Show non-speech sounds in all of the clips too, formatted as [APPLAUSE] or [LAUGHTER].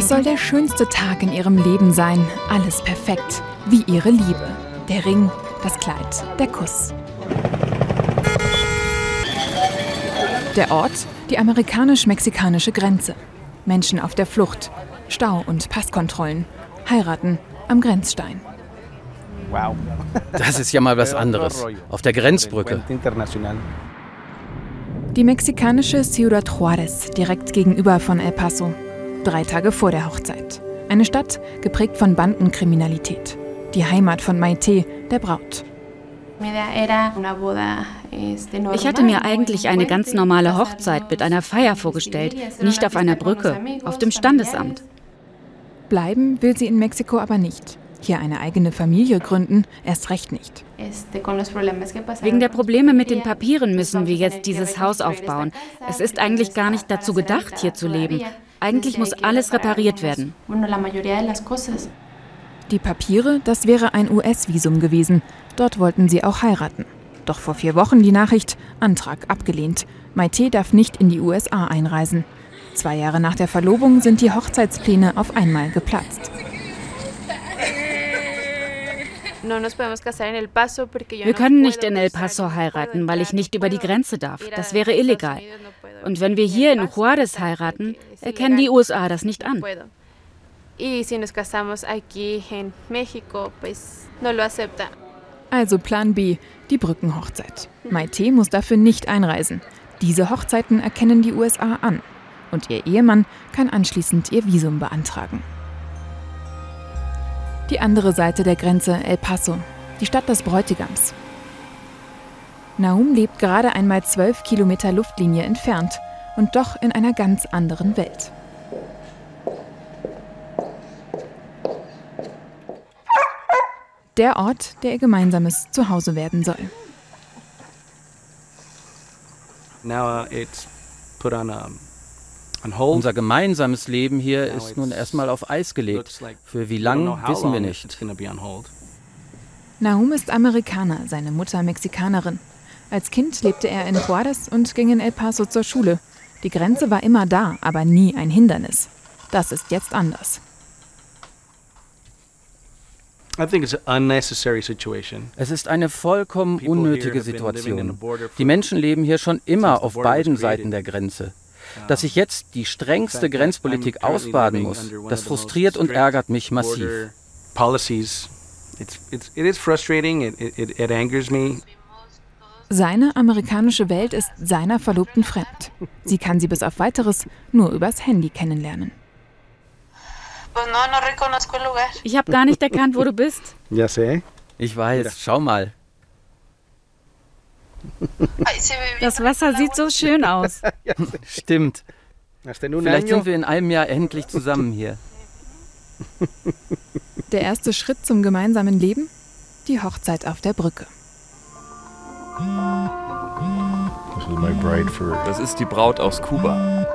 Es soll der schönste Tag in ihrem Leben sein. Alles perfekt. Wie ihre Liebe. Der Ring, das Kleid, der Kuss. Der Ort, die amerikanisch-mexikanische Grenze. Menschen auf der Flucht, Stau und Passkontrollen, heiraten am Grenzstein. Wow. [LAUGHS] Das ist ja mal was anderes. Auf der Grenzbrücke. Die mexikanische Ciudad Juárez, direkt gegenüber von El Paso. Drei Tage vor der Hochzeit. Eine Stadt geprägt von Bandenkriminalität. Die Heimat von Maite, der Braut. Ich hatte mir eigentlich eine ganz normale Hochzeit mit einer Feier vorgestellt, nicht auf einer Brücke, auf dem Standesamt. Bleiben will sie in Mexiko aber nicht. Hier eine eigene Familie gründen, erst recht nicht. Wegen der Probleme mit den Papieren müssen wir jetzt dieses Haus aufbauen. Es ist eigentlich gar nicht dazu gedacht, hier zu leben. Eigentlich muss alles repariert werden. Die Papiere, das wäre ein US-Visum gewesen. Dort wollten sie auch heiraten. Doch vor vier Wochen die Nachricht, Antrag abgelehnt. Maite darf nicht in die USA einreisen. Zwei Jahre nach der Verlobung sind die Hochzeitspläne auf einmal geplatzt. Wir können nicht in El Paso heiraten, weil ich nicht über die Grenze darf. Das wäre illegal. Und wenn wir hier in Juárez heiraten, erkennen die USA das nicht an. Also Plan B, die Brückenhochzeit. Maite muss dafür nicht einreisen. Diese Hochzeiten erkennen die USA an. Und ihr Ehemann kann anschließend ihr Visum beantragen. Die andere Seite der Grenze, El Paso, die Stadt des Bräutigams. Naum lebt gerade einmal zwölf Kilometer Luftlinie entfernt und doch in einer ganz anderen Welt. Der Ort, der ihr gemeinsames Zuhause werden soll. Now uh, it's put on a unser gemeinsames Leben hier ist nun erstmal auf Eis gelegt. Für wie lang, wissen wir nicht. Nahum ist Amerikaner, seine Mutter Mexikanerin. Als Kind lebte er in Juarez und ging in El Paso zur Schule. Die Grenze war immer da, aber nie ein Hindernis. Das ist jetzt anders. Es ist eine vollkommen unnötige Situation. Die Menschen leben hier schon immer auf beiden Seiten der Grenze. Dass ich jetzt die strengste Grenzpolitik ausbaden muss, das frustriert und ärgert mich massiv. Seine amerikanische Welt ist seiner Verlobten fremd. Sie kann sie bis auf weiteres nur übers Handy kennenlernen. Ich habe gar nicht erkannt, wo du bist. Ja, sé. Ich weiß, schau mal. Das Wasser sieht so schön aus. [LAUGHS] Stimmt. Vielleicht sind wir in einem Jahr endlich zusammen hier. Der erste Schritt zum gemeinsamen Leben? Die Hochzeit auf der Brücke. Das ist die Braut aus Kuba.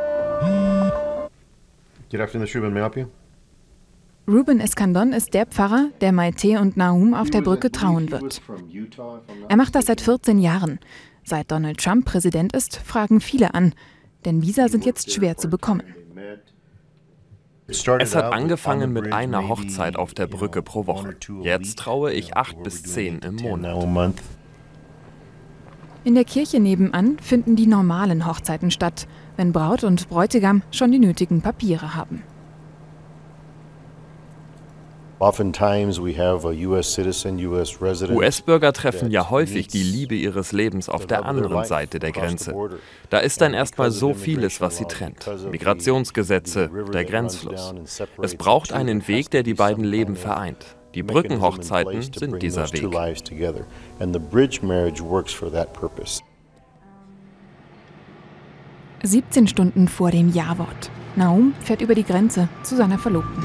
Ruben Escandon ist der Pfarrer, der Maite und Nahum auf der Brücke trauen wird. Er macht das seit 14 Jahren. Seit Donald Trump Präsident ist, fragen viele an, denn Visa sind jetzt schwer zu bekommen. Es hat angefangen mit einer Hochzeit auf der Brücke pro Woche. Jetzt traue ich acht bis zehn im Monat. In der Kirche nebenan finden die normalen Hochzeiten statt, wenn Braut und Bräutigam schon die nötigen Papiere haben. US-Bürger treffen ja häufig die Liebe ihres Lebens auf der anderen Seite der Grenze. Da ist dann erstmal so vieles, was sie trennt. Migrationsgesetze, der Grenzfluss. Es braucht einen Weg, der die beiden Leben vereint. Die Brückenhochzeiten sind dieser Weg. 17 Stunden vor dem Ja-Wort. Naum fährt über die Grenze zu seiner Verlobten.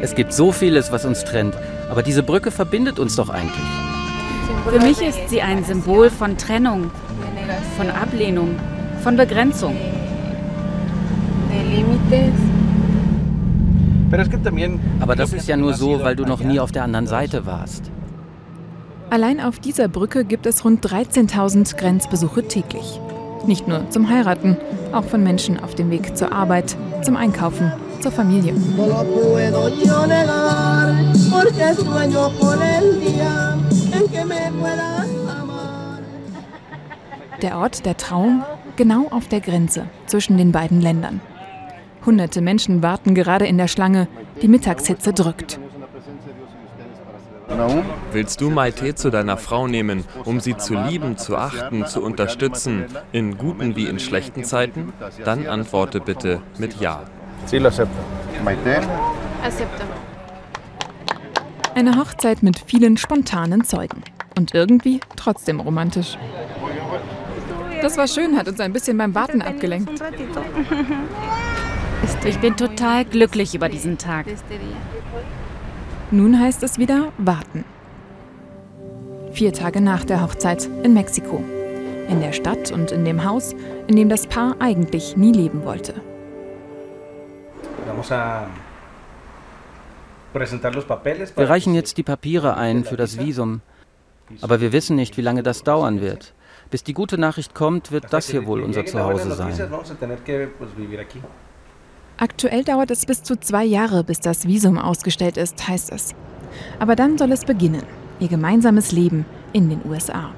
Es gibt so vieles, was uns trennt, aber diese Brücke verbindet uns doch eigentlich. Für mich ist sie ein Symbol von Trennung, von Ablehnung, von Begrenzung. Aber das ist ja nur so, weil du noch nie auf der anderen Seite warst. Allein auf dieser Brücke gibt es rund 13.000 Grenzbesuche täglich. Nicht nur zum Heiraten, auch von Menschen auf dem Weg zur Arbeit, zum Einkaufen, zur Familie. Der Ort der Traum genau auf der Grenze zwischen den beiden Ländern. Hunderte Menschen warten gerade in der Schlange, die Mittagshitze drückt. Willst du Maite zu deiner Frau nehmen, um sie zu lieben, zu achten, zu unterstützen, in guten wie in schlechten Zeiten? Dann antworte bitte mit Ja. Eine Hochzeit mit vielen spontanen Zeugen. Und irgendwie trotzdem romantisch. Das war schön, hat uns ein bisschen beim Warten abgelenkt. Ich bin total glücklich über diesen Tag. Nun heißt es wieder warten. Vier Tage nach der Hochzeit in Mexiko. In der Stadt und in dem Haus, in dem das Paar eigentlich nie leben wollte. Wir reichen jetzt die Papiere ein für das Visum. Aber wir wissen nicht, wie lange das dauern wird. Bis die gute Nachricht kommt, wird das hier wohl unser Zuhause sein. Aktuell dauert es bis zu zwei Jahre, bis das Visum ausgestellt ist, heißt es. Aber dann soll es beginnen, ihr gemeinsames Leben in den USA.